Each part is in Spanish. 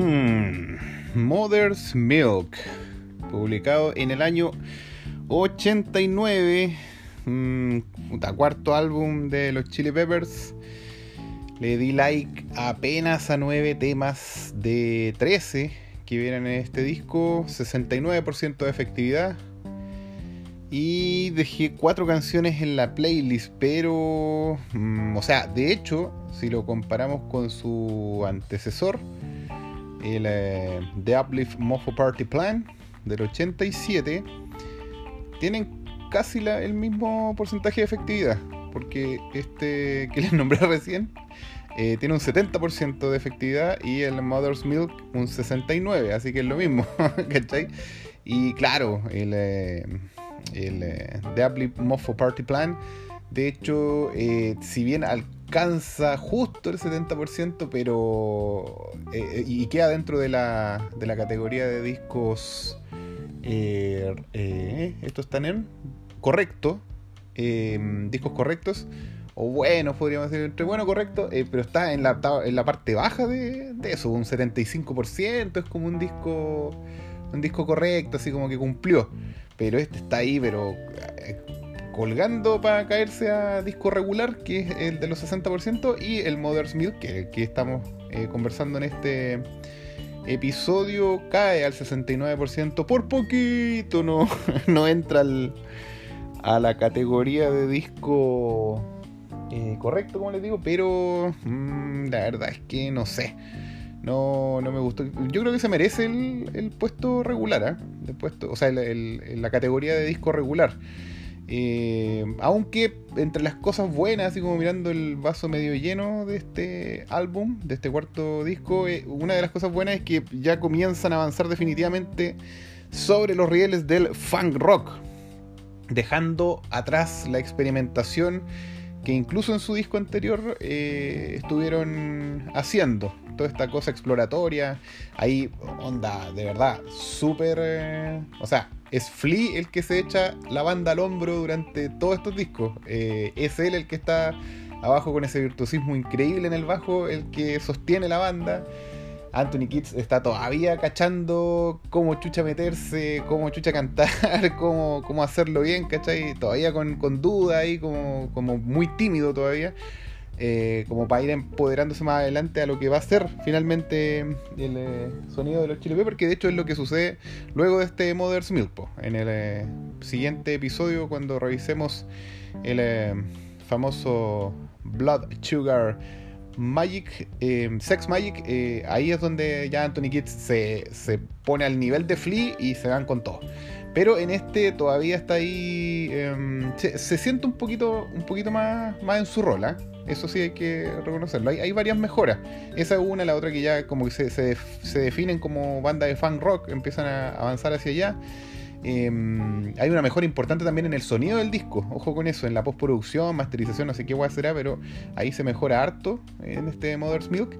Mm, Mother's Milk, publicado en el año 89, mm, cuarto álbum de los Chili Peppers. Le di like apenas a 9 temas de 13 que vienen en este disco, 69% de efectividad. Y dejé cuatro canciones en la playlist, pero... Mm, o sea, de hecho, si lo comparamos con su antecesor, el eh, The Uplift Mofo Party Plan del 87, tienen casi el mismo porcentaje de efectividad, porque este que les nombré recién eh, tiene un 70% de efectividad y el Mother's Milk un 69%, así que es lo mismo, ¿cachai? Y claro, el, eh, The Uplift Mofo Party Plan, de hecho, si bien al alcanza justo el 70%, pero. Eh, y queda dentro de la, de la categoría de discos. Eh, eh, estos están en correcto. discos correctos. O buenos, podríamos decir, entre bueno, correcto. pero está en la, en la parte baja de, de eso, un 75%. Es como un disco. Un disco correcto, así como que cumplió. Pero este está ahí, pero colgando para caerse a disco regular, que es el de los 60%, y el Mother's Milk, que, que estamos eh, conversando en este episodio, cae al 69%. Por poquito no, no entra a la categoría de disco eh, correcto, como les digo, pero mm, la verdad es que no sé. No, no me gustó. Yo creo que se merece el, puesto regular, ¿eh? puesto, o sea, la categoría de disco regular. Eh, aunque entre las cosas buenas, así como mirando el vaso medio lleno de este álbum, de este cuarto disco, eh, una de las cosas buenas es que ya comienzan a avanzar definitivamente sobre los rieles del funk rock, dejando atrás la experimentación que incluso en su disco anterior eh, estuvieron haciendo. Toda esta cosa exploratoria, ahí onda, de verdad, súper... o sea, es Flea el que se echa la banda al hombro durante todos estos discos. Eh, es él el que está abajo con ese virtuosismo increíble en el bajo, el que sostiene la banda. Anthony Kitts está todavía cachando cómo chucha meterse, cómo chucha cantar, cómo, cómo hacerlo bien, ¿cachai? Todavía con, con duda ahí, como, como muy tímido todavía. Eh, como para ir empoderándose más adelante a lo que va a ser finalmente el eh, sonido de los Chili Peppers, que de hecho es lo que sucede luego de este Mother's Milk. En el eh, siguiente episodio, cuando revisemos el famoso Blood Sugar Magic, Sex Magic, ahí es donde ya Anthony Kidd se, se, pone al nivel de Flea y se van con todo. Pero en este todavía está ahí. Em, se, siente un poquito, un poquito más, más en su rol, ¿eh? Eso sí hay que reconocerlo. Hay, varias mejoras. Esa es una, la otra que ya como que se, se, definen como banda de fan rock, empiezan a avanzar hacia allá. Em, hay una mejora importante también en el sonido del disco. Ojo con eso, en la postproducción, masterización, no sé qué guay será, pero ahí se mejora harto en este Mother's Milk.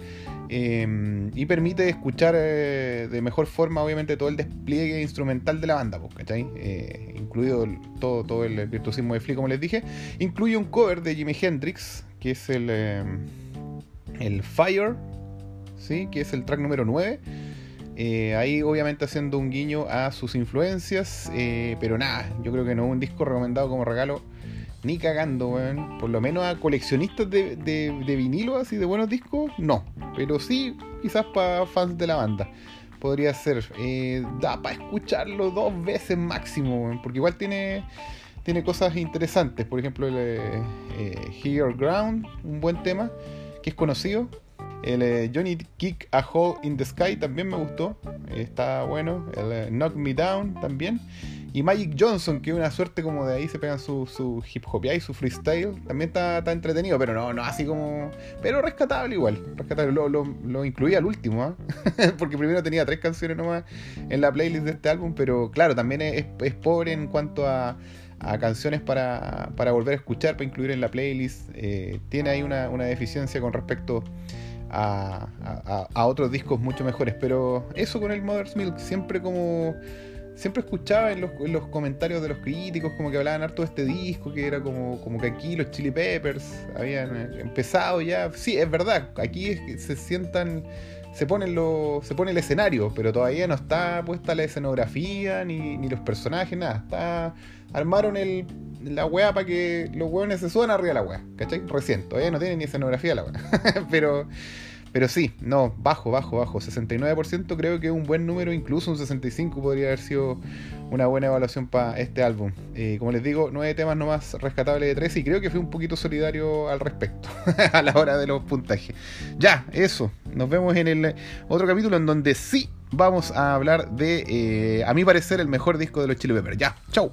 Em, y permite escuchar eh, de mejor forma, obviamente, todo el despliegue instrumental de la banda, pues, eh, incluido todo, todo el virtuosismo de Flea, como les dije. Incluye un cover de Jimi Hendrix, que es el, em, el Fire, ¿sí? que es el track número 9. Eh, ahí obviamente haciendo un guiño a sus influencias, eh, pero nada, yo creo que no es un disco recomendado como regalo ni cagando, Por lo menos a coleccionistas de, de, vinilo así de buenos discos, no. Pero sí, quizás para fans de la banda. Podría ser. Eh, da para escucharlo dos veces máximo, porque igual tiene tiene cosas interesantes. Por ejemplo, el eh, eh Ground, un buen tema que es conocido. El eh, Johnny Kick a Hole in the Sky también me gustó. Está bueno. El eh, Knock Me Down también. Y Magic Johnson, que una suerte como de ahí se pegan su, su hip hop y su freestyle. También está, entretenido, pero no, no así como. Pero rescatable igual. Rescatable. Lo, lo, incluí al último, ¿ah? porque primero tenía tres canciones nomás en la playlist de este álbum. Pero claro, también es pobre en cuanto a a canciones para, para, volver a escuchar, para incluir en la playlist. Eh, tiene ahí una, una, deficiencia con respecto a, a, otros discos mucho mejores. Pero eso con el Mother's Milk, siempre como... Siempre escuchaba en los, en los, comentarios de los críticos como que hablaban harto de este disco, que era como, como que aquí los Chili Peppers habían empezado ya. Sí, es verdad, aquí se sientan se pone, lo, se pone el escenario, pero todavía no está puesta la escenografía, ni, ni los personajes, nada. Está, armaron el, la weá para que los hueones se suban arriba de la weá, ¿cachai? Recién, todavía no tiene ni escenografía la weá. pero, pero sí, no, bajo, bajo, bajo. 69% creo que es un buen número, incluso un 65% podría haber sido una buena evaluación para este álbum. Eh, como les digo, nueve temas nomás rescatables de 13 y creo que fui un poquito solidario al respecto a la hora de los puntajes. Ya, eso. Nos vemos en el otro capítulo en donde sí vamos a hablar de, eh, a mi parecer, el mejor disco de los Chili Peppers. Ya, chau.